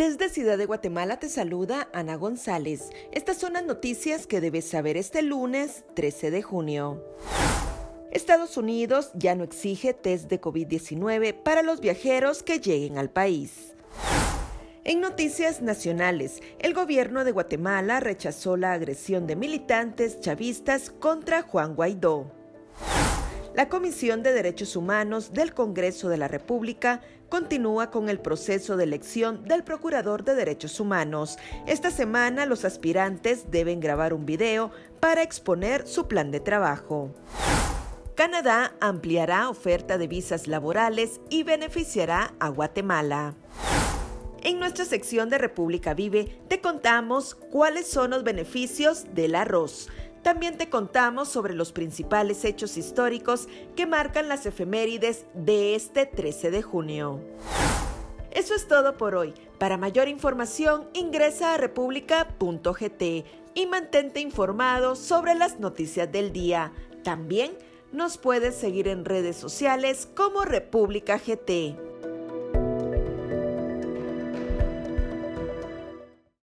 Desde Ciudad de Guatemala te saluda Ana González. Estas son las noticias que debes saber este lunes 13 de junio. Estados Unidos ya no exige test de COVID-19 para los viajeros que lleguen al país. En noticias nacionales, el gobierno de Guatemala rechazó la agresión de militantes chavistas contra Juan Guaidó. La Comisión de Derechos Humanos del Congreso de la República continúa con el proceso de elección del Procurador de Derechos Humanos. Esta semana los aspirantes deben grabar un video para exponer su plan de trabajo. Canadá ampliará oferta de visas laborales y beneficiará a Guatemala. En nuestra sección de República Vive te contamos cuáles son los beneficios del arroz. También te contamos sobre los principales hechos históricos que marcan las efemérides de este 13 de junio. Eso es todo por hoy. Para mayor información ingresa a república.gt y mantente informado sobre las noticias del día. También nos puedes seguir en redes sociales como República GT.